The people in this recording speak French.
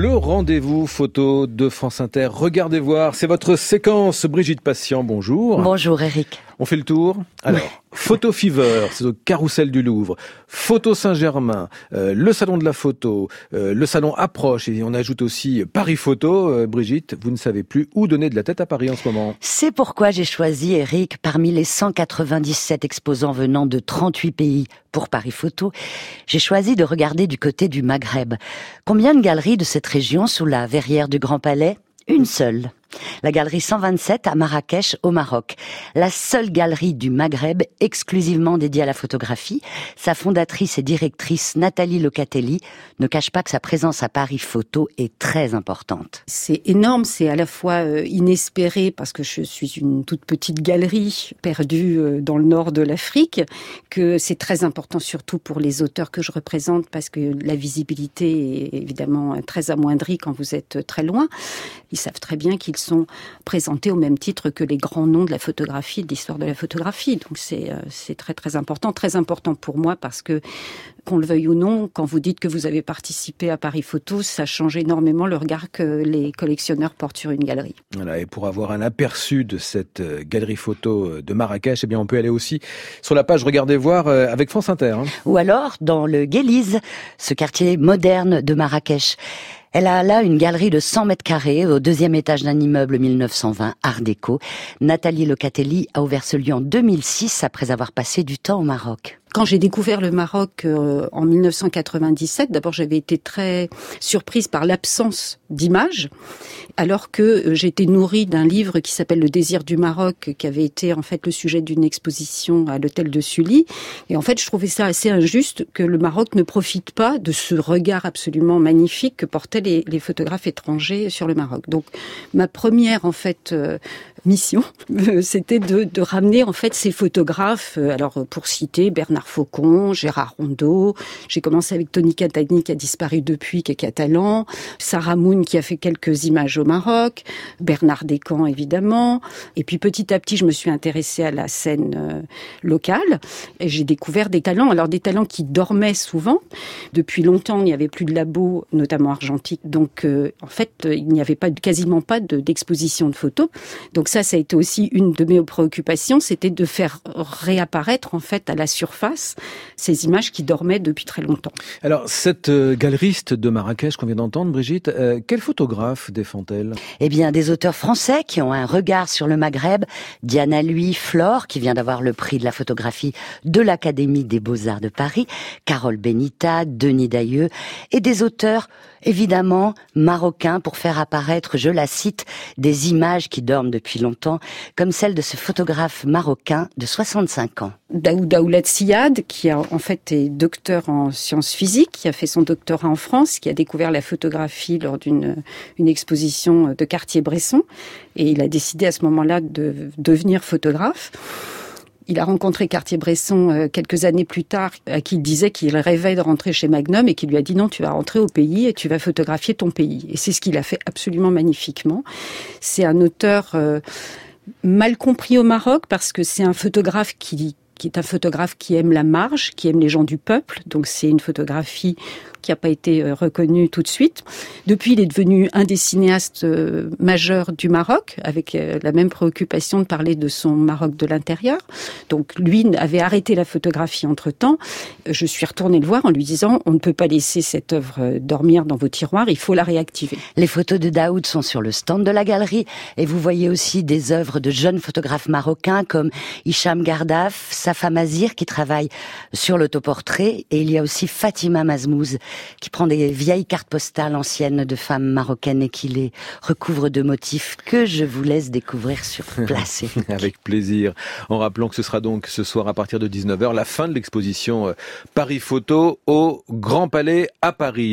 Le rendez-vous photo de France Inter. Regardez voir, c'est votre séquence. Brigitte Patient, bonjour. Bonjour Eric. On fait le tour Alors, Photo Fever, c'est Carrousel du Louvre. Photo Saint-Germain, euh, le Salon de la Photo, euh, le Salon Approche, et on ajoute aussi Paris Photo. Euh, Brigitte, vous ne savez plus où donner de la tête à Paris en ce moment. C'est pourquoi j'ai choisi, Eric, parmi les 197 exposants venant de 38 pays pour Paris Photo, j'ai choisi de regarder du côté du Maghreb. Combien de galeries de cette région sous la verrière du Grand Palais? Une seule la galerie 127 à Marrakech au Maroc. La seule galerie du Maghreb exclusivement dédiée à la photographie. Sa fondatrice et directrice Nathalie Locatelli ne cache pas que sa présence à Paris Photo est très importante. C'est énorme, c'est à la fois euh, inespéré parce que je suis une toute petite galerie perdue euh, dans le nord de l'Afrique, que c'est très important surtout pour les auteurs que je représente parce que la visibilité est évidemment très amoindrie quand vous êtes très loin. Ils savent très bien qu'ils sont présentés au même titre que les grands noms de la photographie, de l'histoire de la photographie. Donc c'est euh, très très important, très important pour moi parce que qu'on le veuille ou non, quand vous dites que vous avez participé à Paris Photo, ça change énormément le regard que les collectionneurs portent sur une galerie. Voilà, et pour avoir un aperçu de cette euh, galerie photo euh, de Marrakech, eh bien on peut aller aussi sur la page Regardez voir avec France Inter. Hein. Ou alors dans le Guélise, ce quartier moderne de Marrakech. Elle a là une galerie de 100 mètres carrés au deuxième étage d'un immeuble 1920 Art déco. Nathalie Locatelli a ouvert ce lieu en 2006 après avoir passé du temps au Maroc. Quand j'ai découvert le Maroc euh, en 1997, d'abord j'avais été très surprise par l'absence d'images, alors que euh, j'étais nourrie d'un livre qui s'appelle Le désir du Maroc, qui avait été en fait le sujet d'une exposition à l'hôtel de Sully. Et en fait, je trouvais ça assez injuste que le Maroc ne profite pas de ce regard absolument magnifique que portaient les, photographes étrangers sur le Maroc. Donc, ma première en fait euh, mission, c'était de, de, ramener en fait ces photographes. Alors, pour citer Bernard Faucon, Gérard Rondeau. J'ai commencé avec Tony Catani qui a disparu depuis, qui est catalan. Sarah Moon qui a fait quelques images au Maroc. Bernard Descamps évidemment. Et puis petit à petit, je me suis intéressée à la scène euh, locale et j'ai découvert des talents. Alors des talents qui dormaient souvent. Depuis longtemps, il n'y avait plus de labos, notamment argentiques. Donc euh, en fait, il n'y avait pas quasiment pas d'exposition de, photos. Donc ça, ça a été aussi une de mes préoccupations, c'était de faire réapparaître en fait à la surface ces images qui dormaient depuis très longtemps. Alors, cette euh, galeriste de Marrakech qu'on vient d'entendre, Brigitte, euh, quel photographe défend-elle? Eh bien, des auteurs français qui ont un regard sur le Maghreb. Diana Lui, Flore, qui vient d'avoir le prix de la photographie de l'Académie des Beaux-Arts de Paris, Carole Benita, Denis Dailleux, et des auteurs évidemment marocains pour faire apparaître, je la cite, des images qui dorment depuis longtemps, comme celle de ce photographe marocain de 65 ans. Daouda Oulad Qui a en fait est docteur en sciences physiques, qui a fait son doctorat en France, qui a découvert la photographie lors d'une une exposition de Cartier-Bresson, et il a décidé à ce moment-là de devenir photographe. Il a rencontré Cartier-Bresson euh, quelques années plus tard, à qui il disait qu'il rêvait de rentrer chez Magnum et qui lui a dit non, tu vas rentrer au pays et tu vas photographier ton pays. Et c'est ce qu'il a fait absolument magnifiquement. C'est un auteur euh, mal compris au Maroc parce que c'est un photographe qui qui est un photographe qui aime la marge, qui aime les gens du peuple. Donc c'est une photographie qui n'a pas été euh, reconnue tout de suite. Depuis, il est devenu un des cinéastes euh, majeurs du Maroc, avec euh, la même préoccupation de parler de son Maroc de l'intérieur. Donc lui avait arrêté la photographie entre-temps. Je suis retournée le voir en lui disant, on ne peut pas laisser cette œuvre dormir dans vos tiroirs, il faut la réactiver. Les photos de Daoud sont sur le stand de la galerie et vous voyez aussi des œuvres de jeunes photographes marocains comme Hicham Gardaf, Safa Mazir qui travaille sur l'autoportrait et il y a aussi Fatima Mazmouz qui prend des vieilles cartes postales anciennes de femmes marocaines et qui les recouvre de motifs que je vous laisse découvrir sur place. Avec plaisir. En rappelant que ce sera donc ce soir à partir de 19h la fin de l'exposition euh, Paris Photo au Grand Palais à Paris.